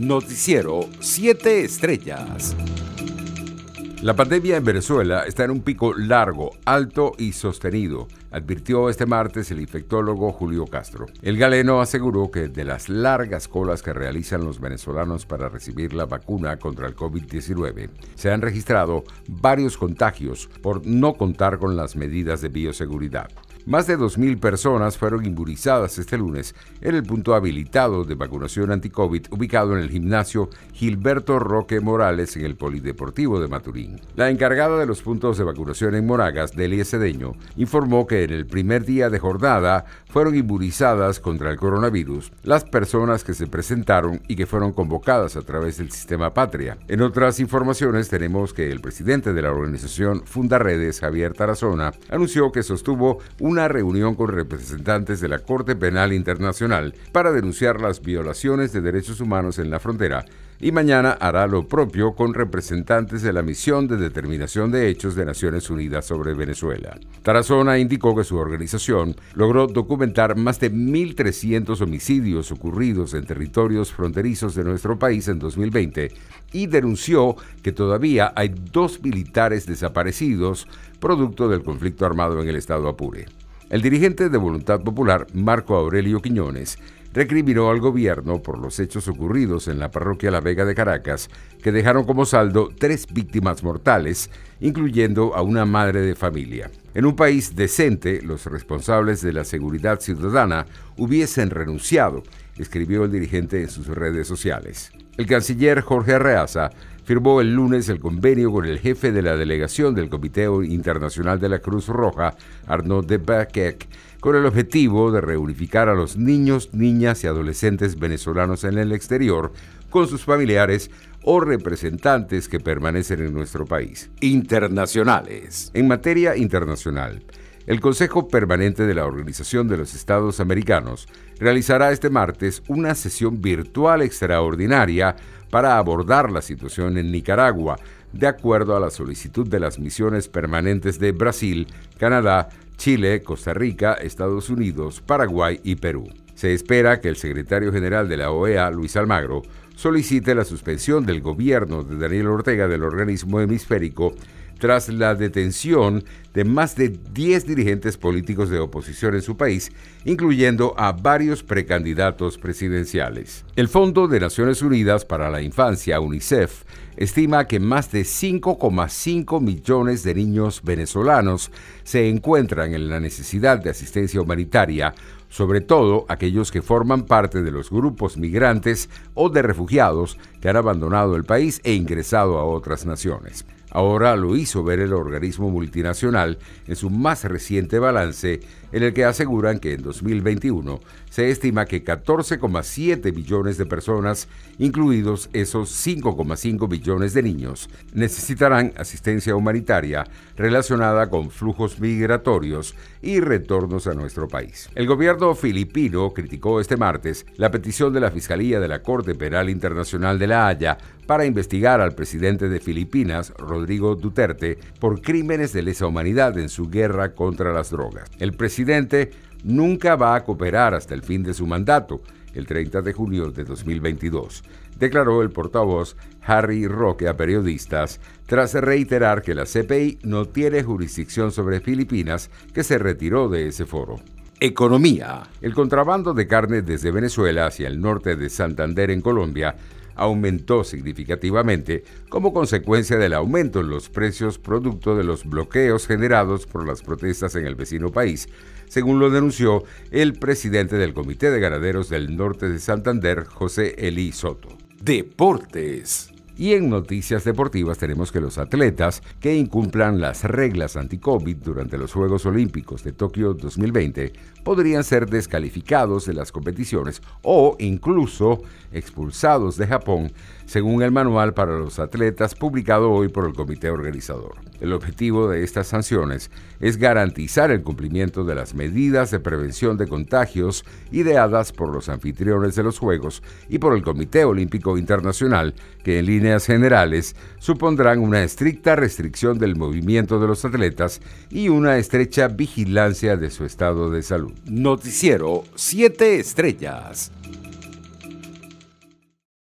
Noticiero 7 Estrellas. La pandemia en Venezuela está en un pico largo, alto y sostenido, advirtió este martes el infectólogo Julio Castro. El galeno aseguró que de las largas colas que realizan los venezolanos para recibir la vacuna contra el COVID-19, se han registrado varios contagios por no contar con las medidas de bioseguridad. Más de 2.000 personas fueron inmunizadas este lunes en el punto habilitado de vacunación anti-COVID ubicado en el gimnasio Gilberto Roque Morales en el Polideportivo de Maturín. La encargada de los puntos de vacunación en Moragas, Delia Cedeño, informó que en el primer día de jornada fueron inmunizadas contra el coronavirus las personas que se presentaron y que fueron convocadas a través del sistema Patria. En otras informaciones tenemos que el presidente de la organización Fundaredes, Javier Tarazona, anunció que sostuvo un reunión con representantes de la Corte Penal Internacional para denunciar las violaciones de derechos humanos en la frontera y mañana hará lo propio con representantes de la Misión de Determinación de Hechos de Naciones Unidas sobre Venezuela. Tarazona indicó que su organización logró documentar más de 1.300 homicidios ocurridos en territorios fronterizos de nuestro país en 2020 y denunció que todavía hay dos militares desaparecidos producto del conflicto armado en el estado Apure. El dirigente de Voluntad Popular, Marco Aurelio Quiñones, recriminó al gobierno por los hechos ocurridos en la parroquia La Vega de Caracas, que dejaron como saldo tres víctimas mortales, incluyendo a una madre de familia. En un país decente, los responsables de la seguridad ciudadana hubiesen renunciado, escribió el dirigente en sus redes sociales. El canciller Jorge Arreaza firmó el lunes el convenio con el jefe de la delegación del Comité Internacional de la Cruz Roja, Arnaud de Baquec, con el objetivo de reunificar a los niños, niñas y adolescentes venezolanos en el exterior con sus familiares o representantes que permanecen en nuestro país. Internacionales. En materia internacional, el Consejo Permanente de la Organización de los Estados Americanos realizará este martes una sesión virtual extraordinaria para abordar la situación en Nicaragua, de acuerdo a la solicitud de las misiones permanentes de Brasil, Canadá, Chile, Costa Rica, Estados Unidos, Paraguay y Perú. Se espera que el secretario general de la OEA, Luis Almagro, solicite la suspensión del gobierno de Daniel Ortega del organismo hemisférico tras la detención de más de 10 dirigentes políticos de oposición en su país, incluyendo a varios precandidatos presidenciales. El Fondo de Naciones Unidas para la Infancia, UNICEF, estima que más de 5,5 millones de niños venezolanos se encuentran en la necesidad de asistencia humanitaria, sobre todo aquellos que forman parte de los grupos migrantes o de refugiados que han abandonado el país e ingresado a otras naciones. Ahora lo hizo ver el organismo multinacional en su más reciente balance, en el que aseguran que en 2021 se estima que 14,7 billones de personas, incluidos esos 5,5 billones de niños, necesitarán asistencia humanitaria relacionada con flujos migratorios y retornos a nuestro país. El gobierno filipino criticó este martes la petición de la Fiscalía de la Corte Penal Internacional de La Haya para investigar al presidente de Filipinas, Rodrigo Duterte, por crímenes de lesa humanidad en su guerra contra las drogas. El presidente nunca va a cooperar hasta el fin de su mandato, el 30 de junio de 2022, declaró el portavoz Harry Roque a periodistas tras reiterar que la CPI no tiene jurisdicción sobre Filipinas, que se retiró de ese foro. Economía. El contrabando de carne desde Venezuela hacia el norte de Santander en Colombia aumentó significativamente como consecuencia del aumento en los precios producto de los bloqueos generados por las protestas en el vecino país, según lo denunció el presidente del Comité de Ganaderos del Norte de Santander, José Eli Soto. Deportes. Y en noticias deportivas tenemos que los atletas que incumplan las reglas anti-COVID durante los Juegos Olímpicos de Tokio 2020 podrían ser descalificados de las competiciones o incluso expulsados de Japón, según el manual para los atletas publicado hoy por el comité organizador. El objetivo de estas sanciones es garantizar el cumplimiento de las medidas de prevención de contagios ideadas por los anfitriones de los Juegos y por el Comité Olímpico Internacional, que en líneas generales supondrán una estricta restricción del movimiento de los atletas y una estrecha vigilancia de su estado de salud. Noticiero 7 Estrellas.